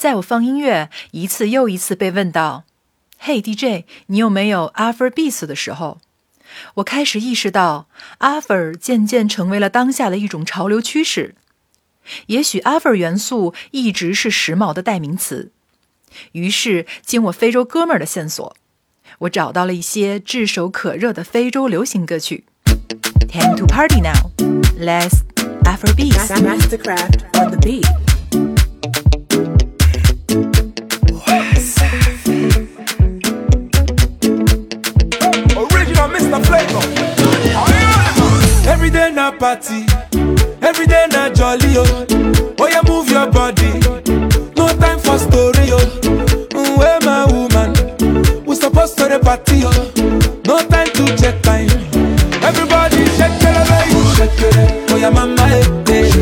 在我放音乐一次又一次被问到“嘿 DJ，你有没有 Afrobeats” 的时候，我开始意识到 Afro 渐渐成为了当下的一种潮流趋势。也许 Afro 元素一直是时髦的代名词。于是，经我非洲哥们儿的线索，我找到了一些炙手可热的非洲流行歌曲。Time to party now, let's Afrobeat. Mastercraft on the beat. party. Everyday na jolly oh. oh you move your body. No time for story oh. Mm, where my woman? We supposed to the party oh. No time to check time. Everybody shekere wey you shekere your mama ete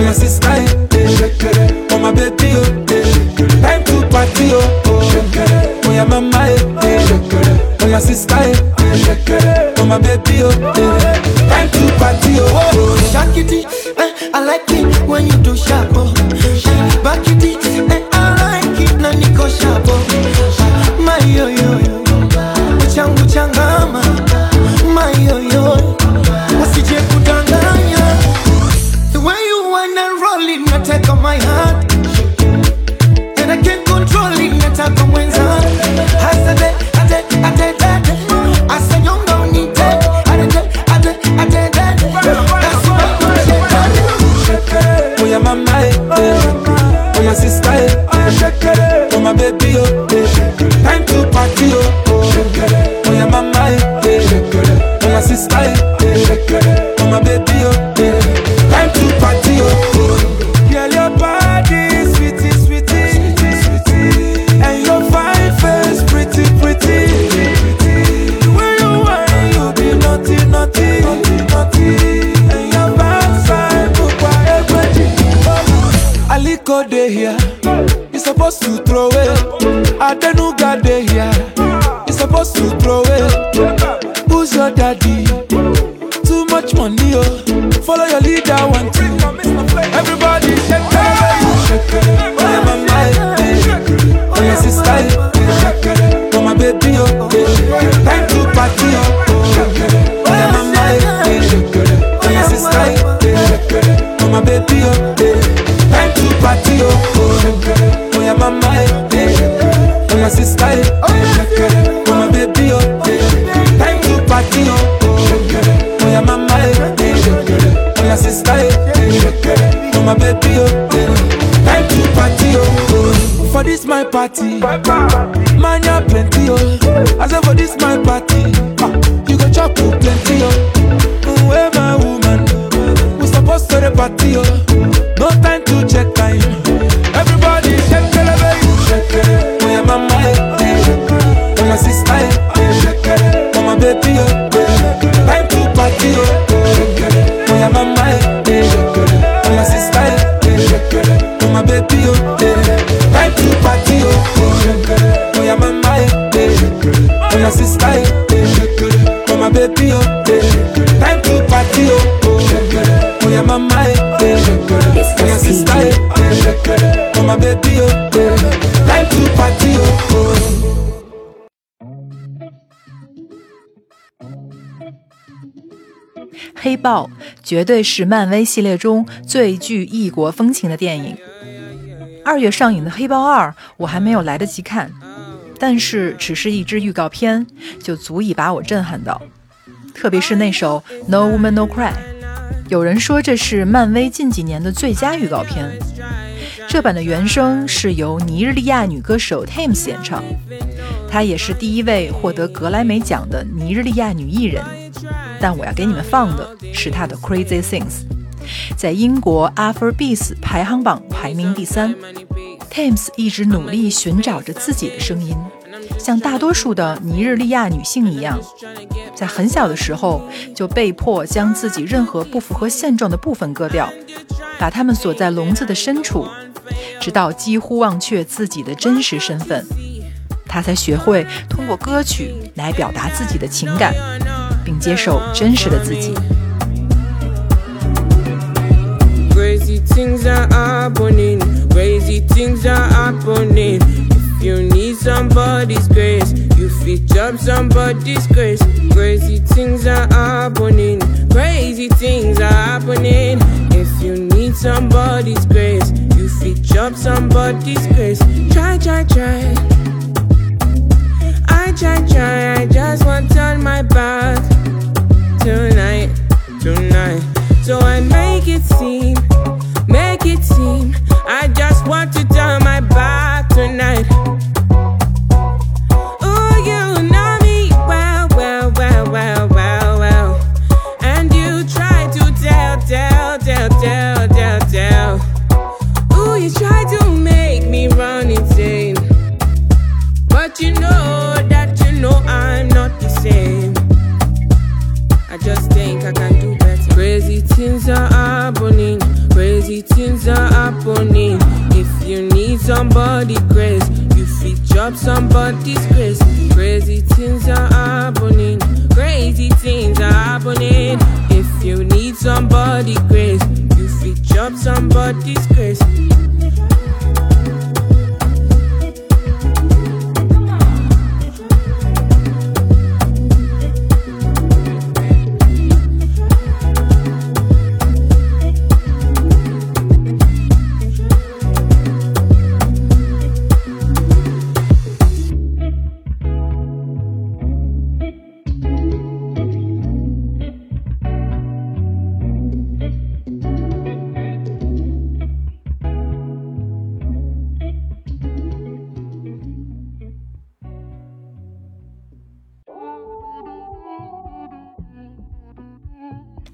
your sister ete shekere my baby oh eh. time to party oh, oh. your oh, mama eh, eh. ete your sister ete. my baby, oh, Eh, I like party, man ya plenty, oh. I say for this my party, ah, you go chop plenty, oh. Where my woman, we supposed to the party, oh. 绝对是漫威系列中最具异国风情的电影。二月上映的《黑豹二》，我还没有来得及看，但是只是一支预告片就足以把我震撼到。特别是那首《No Woman No Cry》，有人说这是漫威近几年的最佳预告片。这版的原声是由尼日利亚女歌手 tames 演唱，她也是第一位获得格莱美奖的尼日利亚女艺人。但我要给你们放的是他的《Crazy Things》，在英国 Afrobeats 排行榜排名第三。Tames 一直努力寻找着自己的声音，像大多数的尼日利亚女性一样，在很小的时候就被迫将自己任何不符合现状的部分割掉，把它们锁在笼子的深处，直到几乎忘却自己的真实身份，她才学会通过歌曲来表达自己的情感，并接受真实的自己。 Crazy things are happening. Crazy things are happening. If you need somebody's grace, you fit jump somebody's grace. Crazy things are happening. Crazy things are happening. If you need somebody's grace, you fit jump somebody's grace. Try, try, try. I try, try, I just want to turn my back tonight, tonight. So I make it seem, make it seem. I just want to turn my back tonight.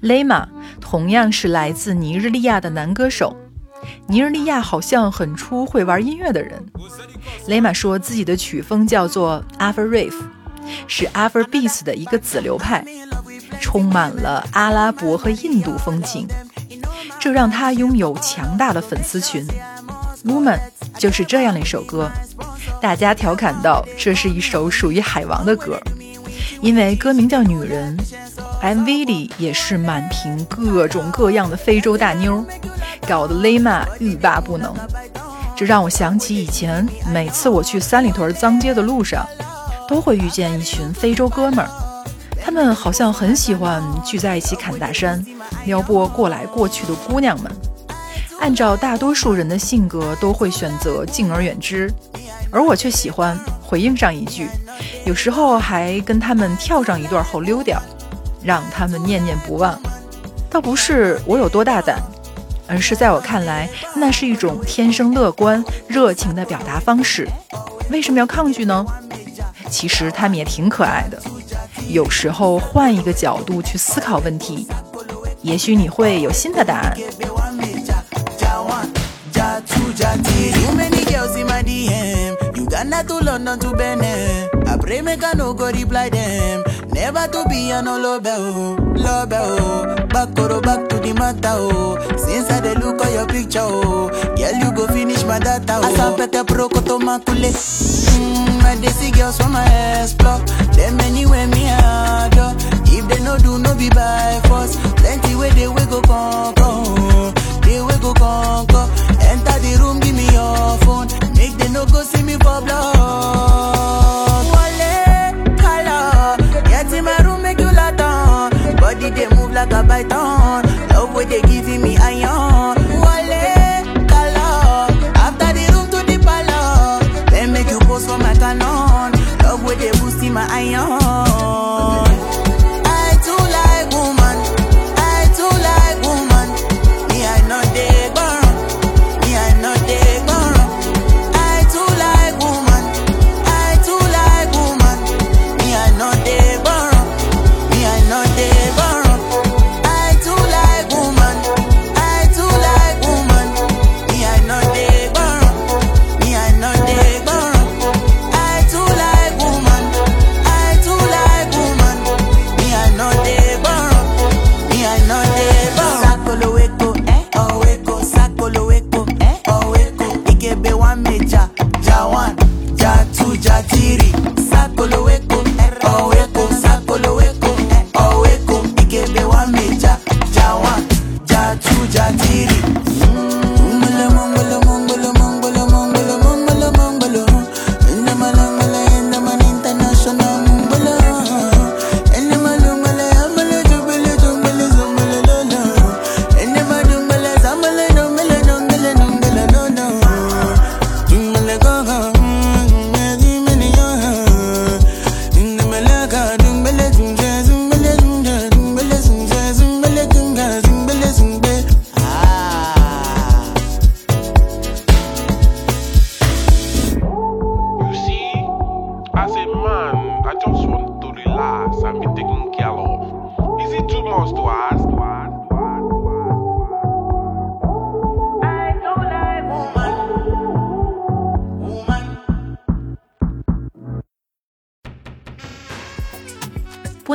雷玛同样是来自尼日利亚的男歌手。尼日利亚好像很出会玩音乐的人。雷玛说自己的曲风叫做 Afro Rave，是 Afro Beats 的一个子流派，充满了阿拉伯和印度风情，这让他拥有强大的粉丝群。Woman 就是这样的一首歌，大家调侃道这是一首属于海王的歌，因为歌名叫女人。MV 里也是满屏各种各样的非洲大妞，搞得雷玛欲罢不能。这让我想起以前，每次我去三里屯脏街的路上，都会遇见一群非洲哥们儿，他们好像很喜欢聚在一起侃大山，撩拨过来过去的姑娘们。按照大多数人的性格，都会选择敬而远之，而我却喜欢回应上一句，有时候还跟他们跳上一段后溜掉。让他们念念不忘，倒不是我有多大胆，而是在我看来，那是一种天生乐观、热情的表达方式。为什么要抗拒呢？其实他们也挺可爱的。有时候换一个角度去思考问题，也许你会有新的答案。Never to be an no love, oh, love, oh. Back or back to the matter, oh. Since I the look at your picture, oh. Girl, you go finish my data, oh. Asa pete pro koto makule. Mmm, My desi girls from my ass block. Them anywhere me have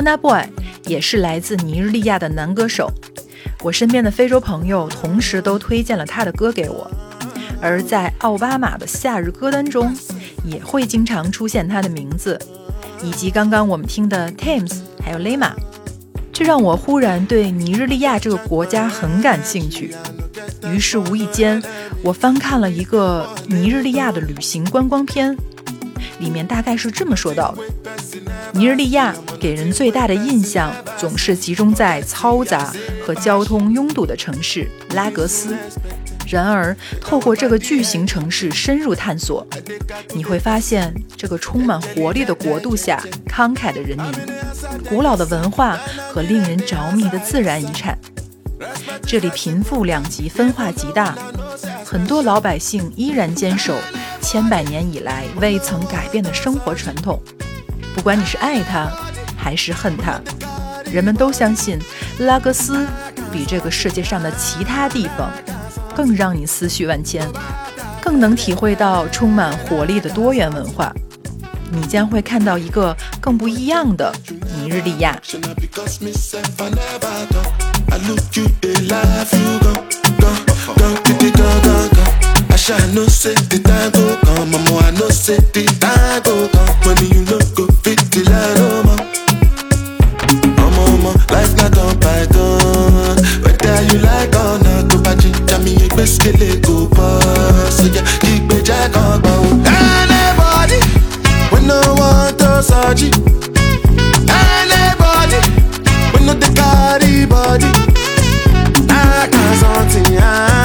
Buna Boy 也是来自尼日利亚的男歌手。我身边的非洲朋友同时都推荐了他的歌给我，而在奥巴马的夏日歌单中，也会经常出现他的名字，以及刚刚我们听的 Tames 还有 Lema。这让我忽然对尼日利亚这个国家很感兴趣。于是无意间，我翻看了一个尼日利亚的旅行观光片，里面大概是这么说到的：尼日利亚给人最大的印象总是集中在嘈杂和交通拥堵的城市拉格斯。然而，透过这个巨型城市深入探索，你会发现这个充满活力的国度下慷慨的人民、古老的文化和令人着迷的自然遗产。这里贫富两极分化极大，很多老百姓依然坚守千百年以来未曾改变的生活传统。不管你是爱他还是恨他，人们都相信拉各斯比这个世界上的其他地方。更让你思绪万千，更能体会到充满活力的多元文化。你将会看到一个更不一样的尼日利亚。Asha, I know say the time go come. Uh, mama, I no say the time go come. Uh, money you no go fit the line, oh ma. Mama, mama, life not on bygone. Whether you like or not, go back to Jamie, you best get it go pass. So yeah, keep it jack on, go. Anybody, We no want does surgery. Anybody, We no they carry body. I can't something, yeah.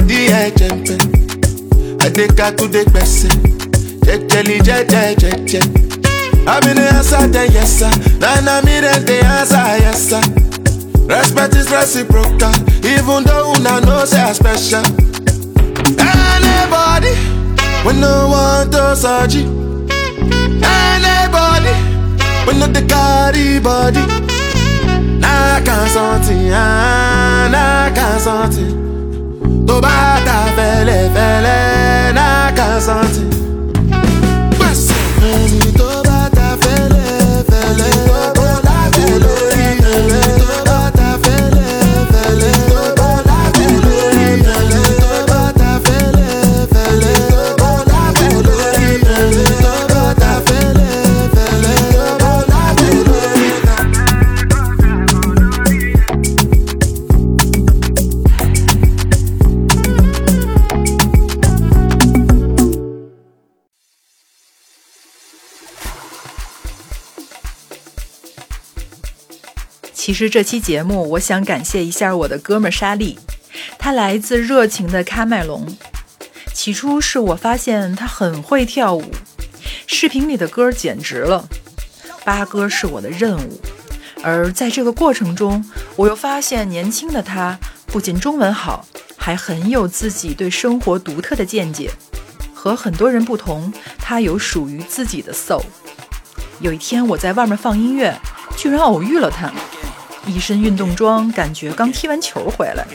Take body adekakunde gbẹ̀sẹ̀. jẹjẹli jẹjẹ jẹjẹ. Abi the then yes sir. Then I me then the answer yes sir. Respect is reciprocal, even though una know say I special. Anybody, we no want to surgery. Anybody, we no the carry body. Nah can something, ah, nah something. tobata felefele nakazanti 这期节目，我想感谢一下我的哥们儿沙利，他来自热情的喀麦隆。起初是我发现他很会跳舞，视频里的歌简直了。八哥是我的任务，而在这个过程中，我又发现年轻的他不仅中文好，还很有自己对生活独特的见解。和很多人不同，他有属于自己的 soul。有一天我在外面放音乐，居然偶遇了他。一身运动装，感觉刚踢完球回来。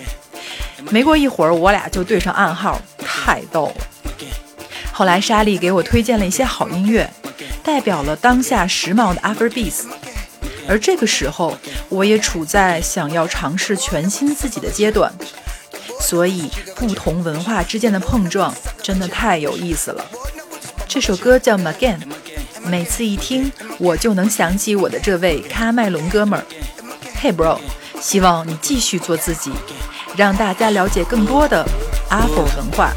没过一会儿，我俩就对上暗号，太逗了。后来莎莉给我推荐了一些好音乐，代表了当下时髦的 Afrobeat。而这个时候，我也处在想要尝试全新自己的阶段，所以不同文化之间的碰撞真的太有意思了。这首歌叫《Magain》，每次一听，我就能想起我的这位喀麦隆哥们儿。Hey，bro，希望你继续做自己，让大家了解更多的阿佛文化。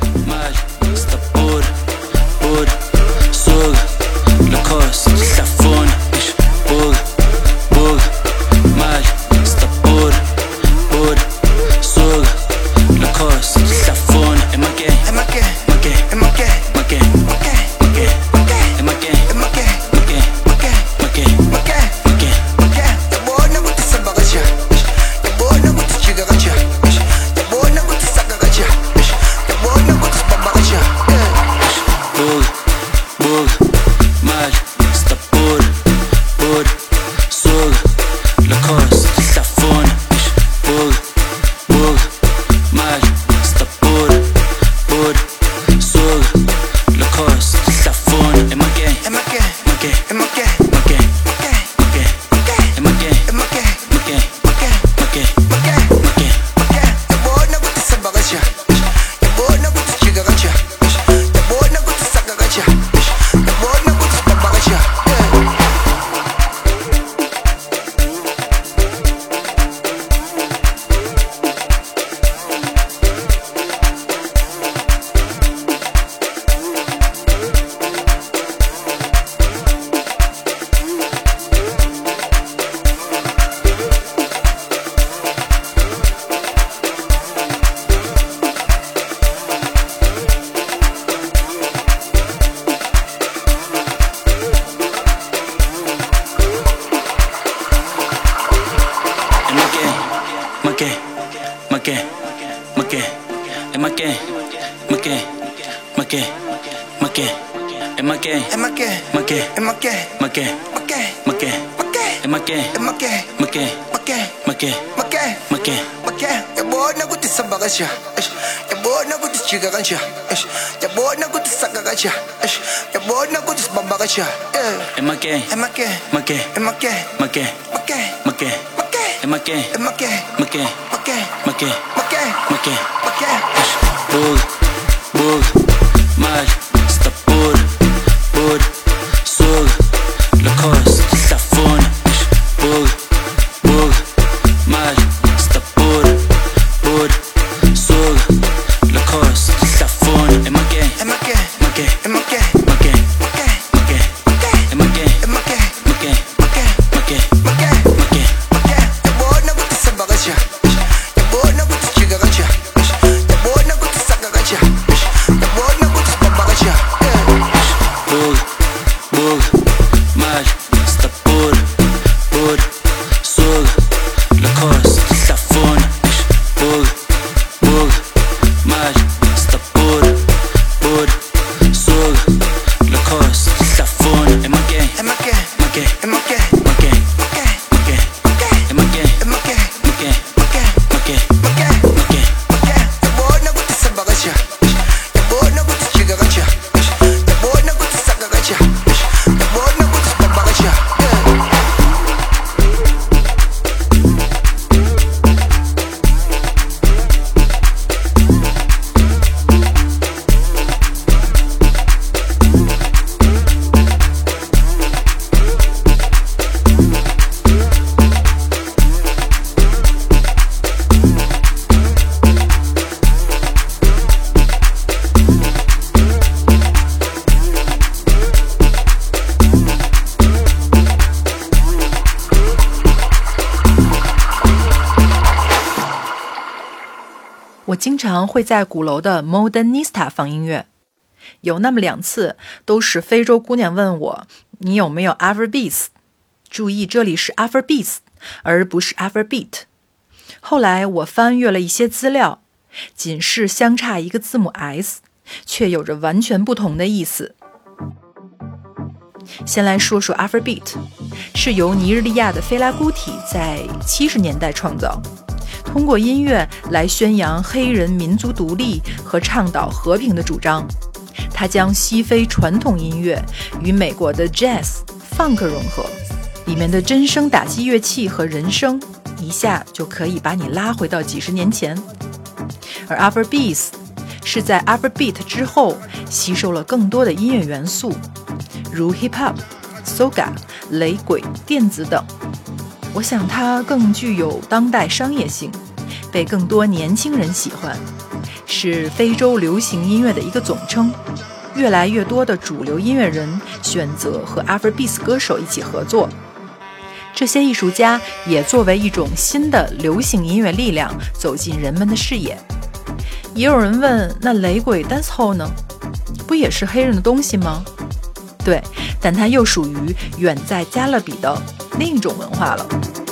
qué? ¿Ma qué? ¿Es ma qué? ¿Ma qué? ¿Ma qué? ¿Ma qué? ¿Ma qué? ¿Es ma qué? ¿Es ma qué? ¿Ma qué? ¿Ma qué? ¿Ma qué? ¿Ma qué? ¿Ma qué? ¿Ma qué? Bug, bug, mal. 常会在鼓楼的 Modernista 放音乐，有那么两次都是非洲姑娘问我你有没有 Afrobeat？” 注意这里是 Afrobeat，而不是 Afrobeat。后来我翻阅了一些资料，仅是相差一个字母 s，却有着完全不同的意思。先来说说 Afrobeat，是由尼日利亚的菲拉古体在七十年代创造，通过音乐来宣扬黑人民族独立和倡导和平的主张。它将西非传统音乐与美国的 Jazz、Funk 融合，里面的真声打击乐器和人声一下就可以把你拉回到几十年前。而 Upper Beats 是在 Upper Beat 之后吸收了更多的音乐元素，如 Hip Hop、Soca、雷鬼、电子等。我想它更具有当代商业性，被更多年轻人喜欢，是非洲流行音乐的一个总称。越来越多的主流音乐人选择和 Afrobeat 歌手一起合作，这些艺术家也作为一种新的流行音乐力量走进人们的视野。也有人问，那雷鬼 dancehall 呢？不也是黑人的东西吗？对，但它又属于远在加勒比的另一种文化了。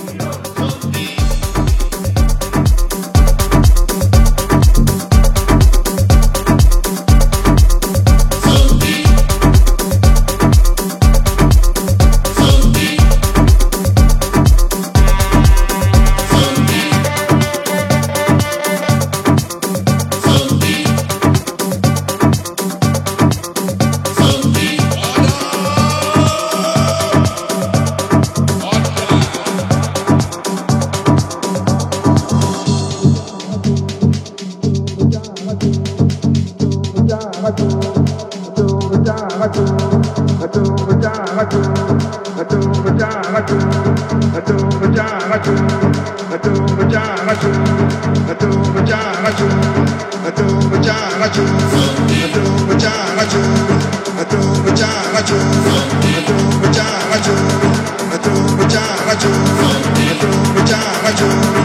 do.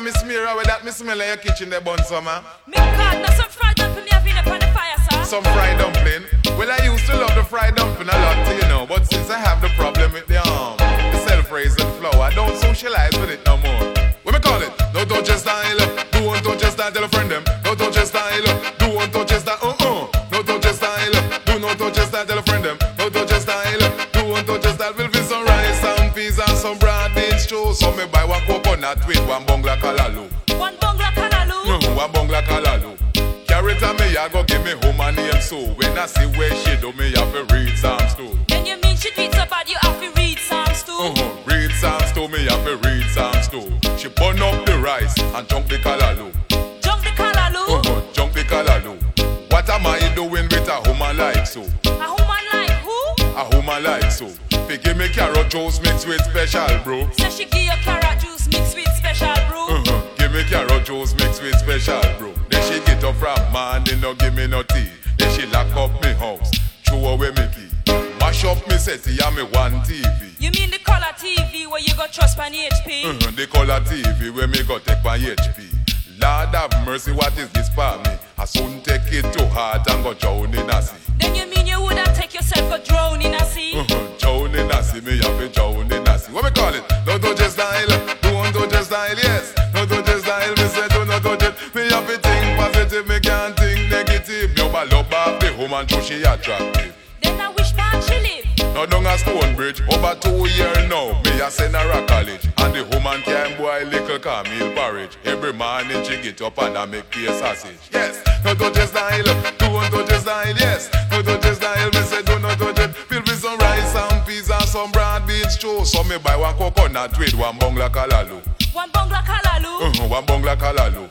I miss Mira with that miss smell in your kitchen, they bun summer. Me God, now some fried dumpling me having up on the fire, sir. Some fried dumpling. Well, I used to love the fried dumpling a lot, you know. But since I have the problem with the um, the self-raising flour, I don't socialize with it no more. What me call it? No touch your style. Do one touch style. Tell a friend them. No touch your style. Do one touch style. Uh uh. No touch your style. Do no touch style. Tell a friend them. No touch your style. Do one touch style. Will be some rice, some peas, and some broad beans stew. So me buy one coconut with one Me, I go give me home and name so When I see where she do me, I have to read Psalms too Then you mean she tweets about you have to read Psalms too. uh-huh. Read Psalms to me, I have to read Psalms too She burn up the rice and junk the callaloo Jump the kalalu. uh-huh. Junk the callaloo What am I doing with a woman like so? A woman like who? A woman like so They give me carrot juice mixed with special bro Say she give up from morning, no give me no tea Then she lock up me house, throw away me key Mash up me settee and me one TV You mean the color TV where you got trust on HP? uh-huh. The color TV where me go take my HP Lord have mercy, what is this for me? I soon take it to heart and go drown in a sea Then you mean you woulda take yourself a drone in a sea? uh-huh. Drown in a sea, me have to drown in a sea What me call it? Woman, so she attractive. Then I wish man she live. Now down a Stonebridge, over two years now, me a send her a college And the woman can boil little Camille porridge. Every morning she get up and I make tea sausage. Yes, no touch your style, do one touch your style, yes. No touch your style, me say do not touch it Fill with some rice, some peas and some broad beans stew So me buy one coconut with one bungla kalalu One bungla kalalu. uh-huh, One bungla kalalu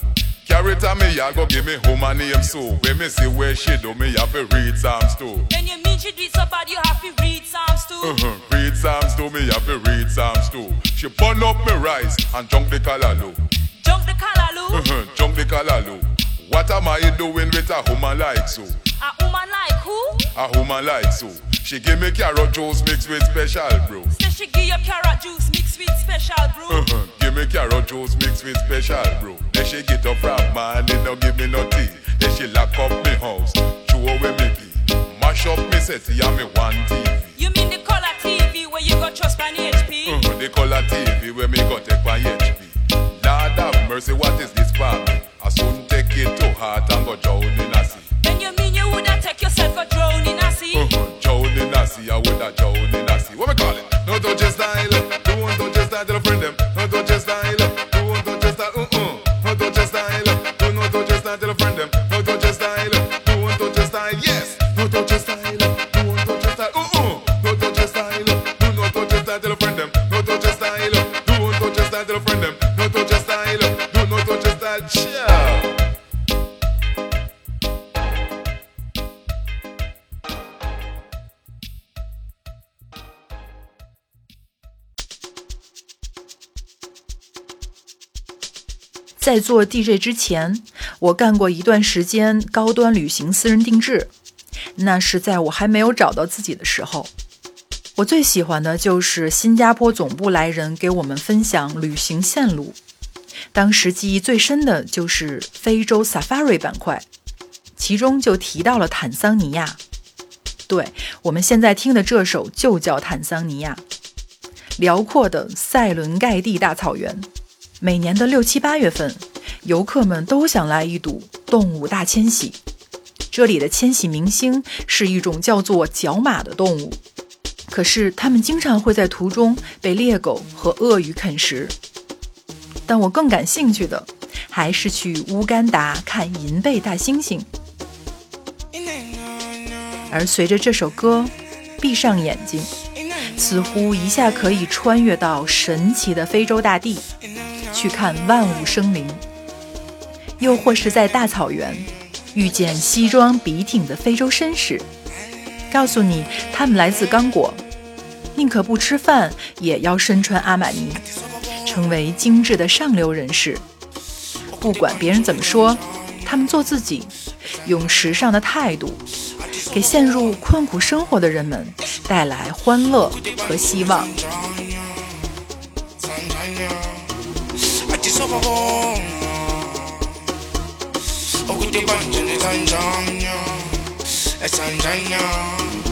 Carrot and me, I go give me woman name so When me see where she do, me have to read Psalms too Then you mean she do so bad you have to read Psalms too? Uh-huh. Read Psalms to me, have to read Psalms too. She burn up me rice and junk the callaloo. Jump the kalalu. Uh-huh. Junk the callaloo. What am I doing with a woman like so? A woman like who? A woman like so. She give me carrot juice mixed with special bro. Say she give you carrot juice mixed with special brew. Uh-huh. Give me carrot juice mixed with special bro. Then she get up from morning, no give me no tea. Then she lock up me house, throw away me key. Mash up me settee and me one TV. You mean the color TV where you got trust on HP? Uh-huh, the color TV where me go take my HP. Lord have mercy, what is this for me? make too hot and go jowl 做 DJ 之前，我干过一段时间高端旅行私人定制，那是在我还没有找到自己的时候。我最喜欢的就是新加坡总部来人给我们分享旅行线路，当时记忆最深的就是非洲 Safari 板块，其中就提到了坦桑尼亚。对我们现在听的这首就叫坦桑尼亚，辽阔的塞伦盖蒂大草原。每年的六七八月份，游客们都想来一睹动物大迁徙。这里的迁徙明星是一种叫做角马的动物，可是它们经常会在途中被猎狗和鳄鱼啃食。但我更感兴趣的还是去乌干达看银背大猩猩。而随着这首歌，闭上眼睛，似乎一下可以穿越到神奇的非洲大地。去看万物生灵，又或是在大草原遇见西装笔挺的非洲绅士，告诉你他们来自刚果，宁可不吃饭也要身穿阿玛尼，成为精致的上流人士。不管别人怎么说，他们做自己，用时尚的态度，给陷入困苦生活的人们带来欢乐和希望。Okute banjene tanjanya Tanjanya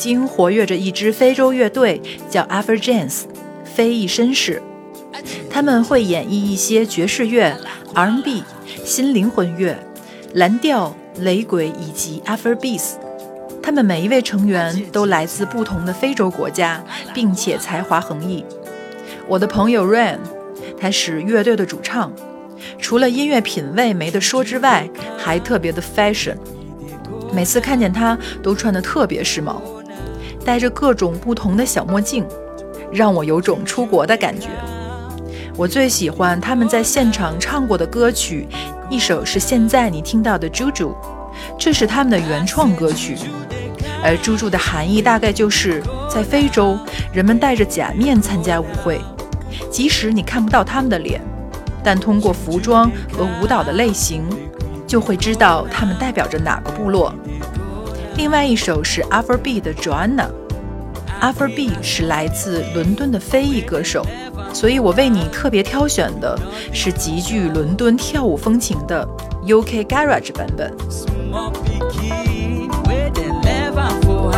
经活跃着一支非洲乐队，叫 Afrojanes，非裔绅士。他们会演绎一些爵士乐、R&B、新灵魂乐、蓝调、雷鬼以及 Afrobeats。他们每一位成员都来自不同的非洲国家，并且才华横溢。我的朋友 Ran，他是乐队的主唱，除了音乐品味没得说之外，还特别的 fashion。每次看见他，都穿得特别时髦，戴着各种不同的小墨镜，让我有种出国的感觉。我最喜欢他们在现场唱过的歌曲，一首是现在你听到的《猪猪》，这是他们的原创歌曲。而“猪猪”的含义大概就是在非洲，人们戴着假面参加舞会，即使你看不到他们的脸，但通过服装和舞蹈的类型，就会知道他们代表着哪个部落。另外一首是 Afrobeat 的 Joanna，Afrobeat 是来自伦敦的非裔歌手。所以我为你特别挑选的是极具伦敦跳舞风情的 UK Garage 版本。Small pikin wey dem never for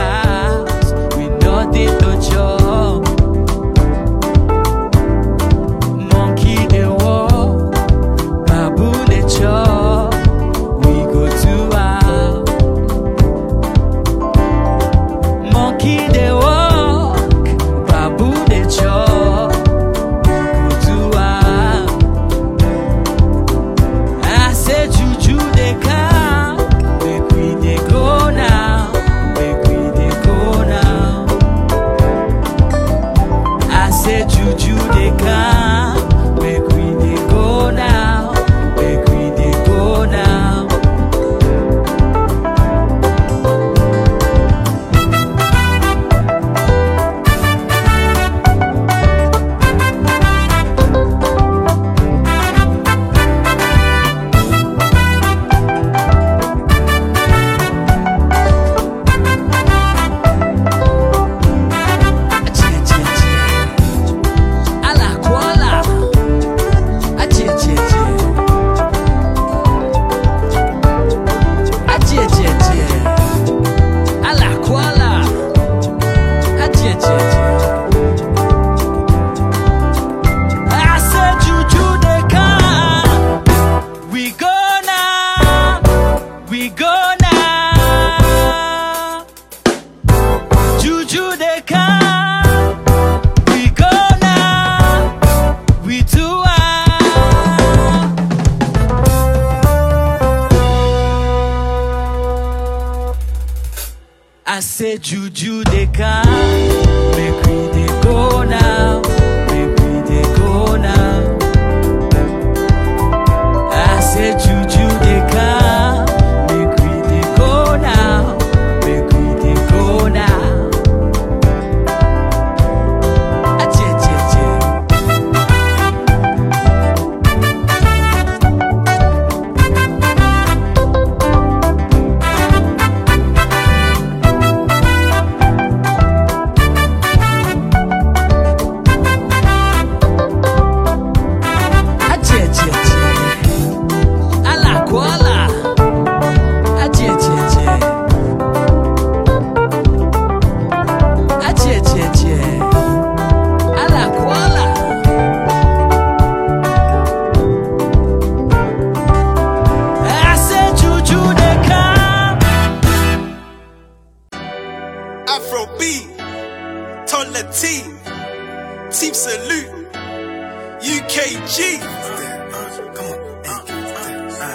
UKG,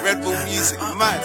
Red Bull Music, mad,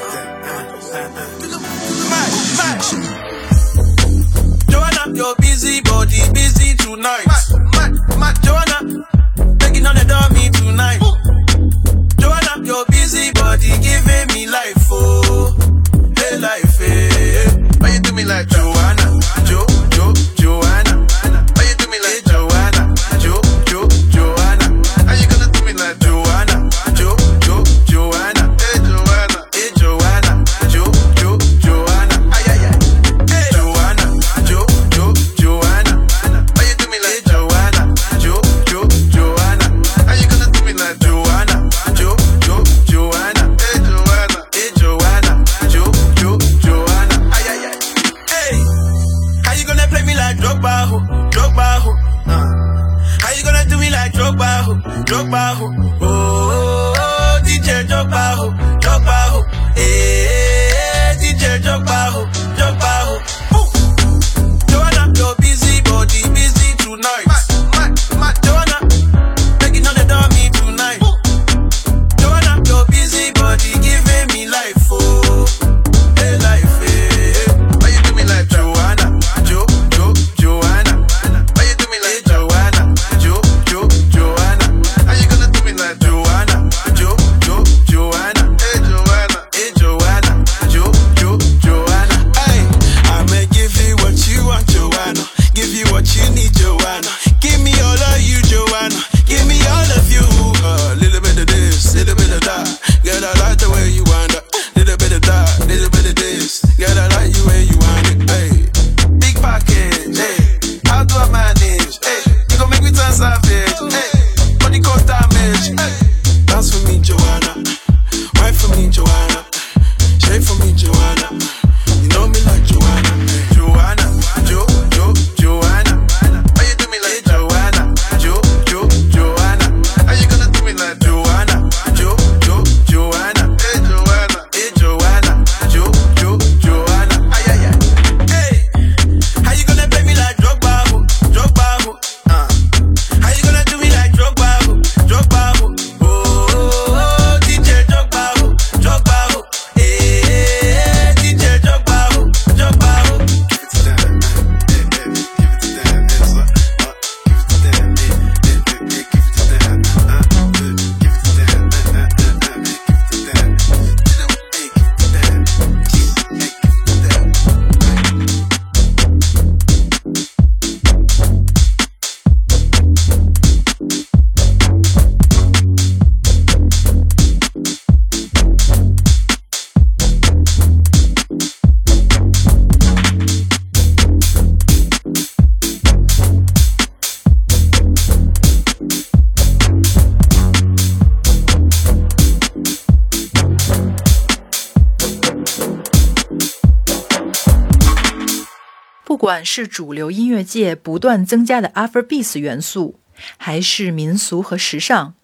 是主流音乐界不断增加的 Afrobeat 元素，还是民俗和时尚，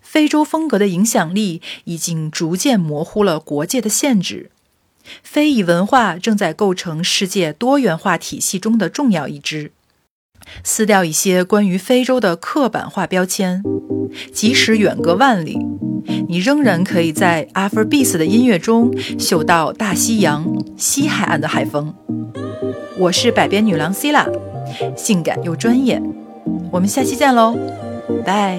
非洲风格的影响力已经逐渐模糊了国界的限制。非裔文化正在构成世界多元化体系中的重要一支。撕掉一些关于非洲的刻板化标签，即使远隔万里，你仍然可以在 Afrobeat 的音乐中嗅到大西洋西海岸的海风。我是百变女郎 C 啦，性感又专业。我们下期见喽，拜！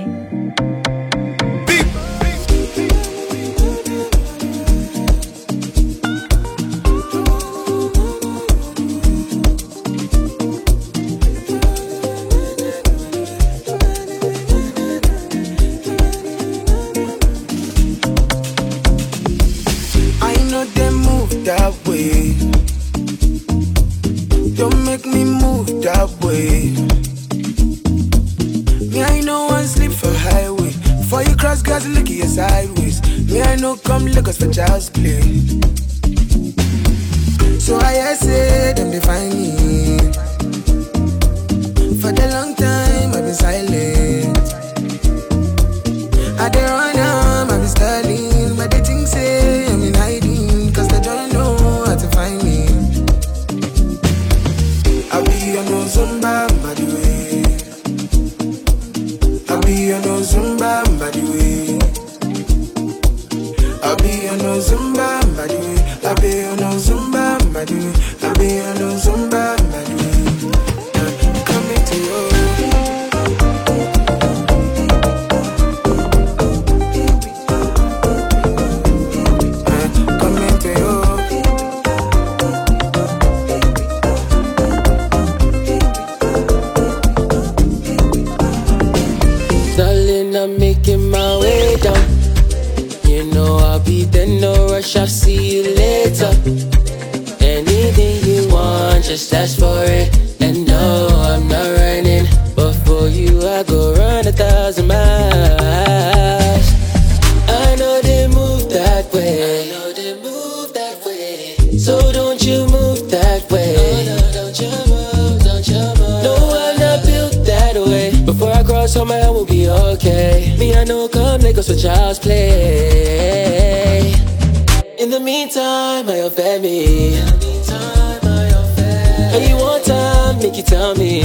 lights up. Anything you want, just ask for it. And no, I'm not running, but for you I go run a thousand miles. I know they move that way. I know they move that way. So don't you move that way. No, don't you move, don't you move. No, I'm not built that way. Before I cross, all my will be okay. Me, I know, come, they go switch house play meantime, I offend me. And you want time, make you tell me.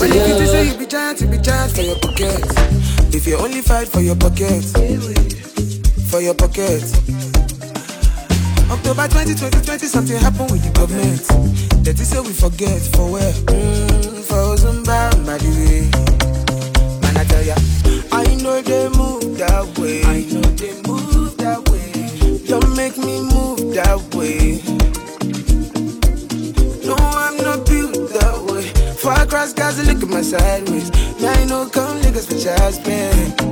But if you say you be giant, you be giant for your pockets. If you only fight for your pockets, for your pockets. October 20, 2020, something happened with the government. That is say we forget for where? Mm, for Zumba, by the way. Man, I tell ya, I know they move that way. I know they move that way. Don't make me move that way. sideways. Now I know come niggas for child's play.